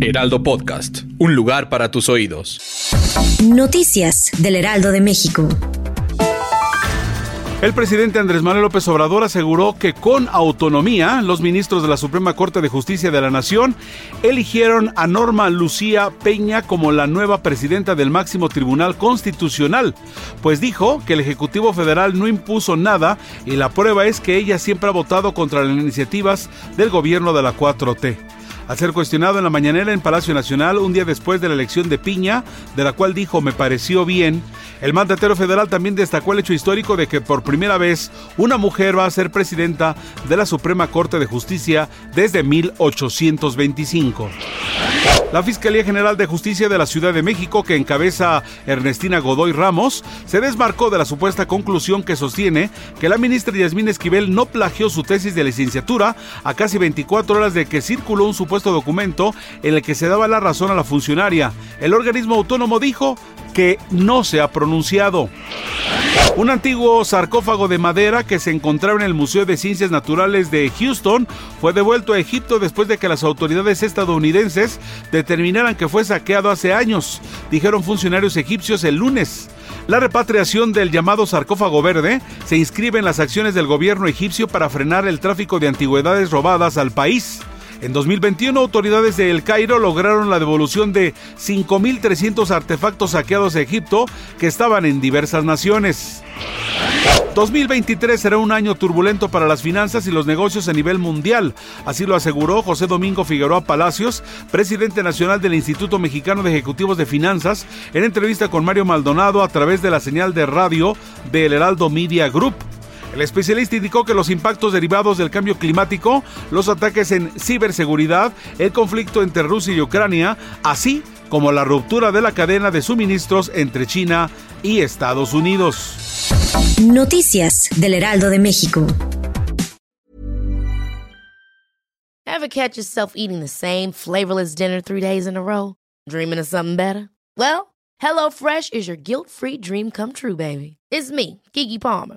Heraldo Podcast, un lugar para tus oídos. Noticias del Heraldo de México. El presidente Andrés Manuel López Obrador aseguró que con autonomía los ministros de la Suprema Corte de Justicia de la Nación eligieron a Norma Lucía Peña como la nueva presidenta del máximo tribunal constitucional, pues dijo que el Ejecutivo Federal no impuso nada y la prueba es que ella siempre ha votado contra las iniciativas del gobierno de la 4T al ser cuestionado en la mañanera en Palacio Nacional un día después de la elección de Piña, de la cual dijo me pareció bien, el mandatario federal también destacó el hecho histórico de que por primera vez una mujer va a ser presidenta de la Suprema Corte de Justicia desde 1825. La Fiscalía General de Justicia de la Ciudad de México, que encabeza Ernestina Godoy Ramos, se desmarcó de la supuesta conclusión que sostiene que la ministra Yasmín Esquivel no plagió su tesis de licenciatura a casi 24 horas de que circuló un supuesto documento en el que se daba la razón a la funcionaria. El organismo autónomo dijo que no se ha pronunciado. Un antiguo sarcófago de madera que se encontraba en el Museo de Ciencias Naturales de Houston fue devuelto a Egipto después de que las autoridades estadounidenses determinaran que fue saqueado hace años, dijeron funcionarios egipcios el lunes. La repatriación del llamado sarcófago verde se inscribe en las acciones del gobierno egipcio para frenar el tráfico de antigüedades robadas al país. En 2021, autoridades de El Cairo lograron la devolución de 5.300 artefactos saqueados a Egipto que estaban en diversas naciones. 2023 será un año turbulento para las finanzas y los negocios a nivel mundial, así lo aseguró José Domingo Figueroa Palacios, presidente nacional del Instituto Mexicano de Ejecutivos de Finanzas, en entrevista con Mario Maldonado a través de la señal de radio del Heraldo Media Group. El especialista indicó que los impactos derivados del cambio climático, los ataques en ciberseguridad, el conflicto entre Rusia y Ucrania, así como la ruptura de la cadena de suministros entre China y Estados Unidos. Noticias del Heraldo de México. Ever catch yourself eating the same flavorless dinner three days in a row? Dreaming of something better? Well, HelloFresh is your guilt-free dream come true, baby. It's me, Kiki Palmer.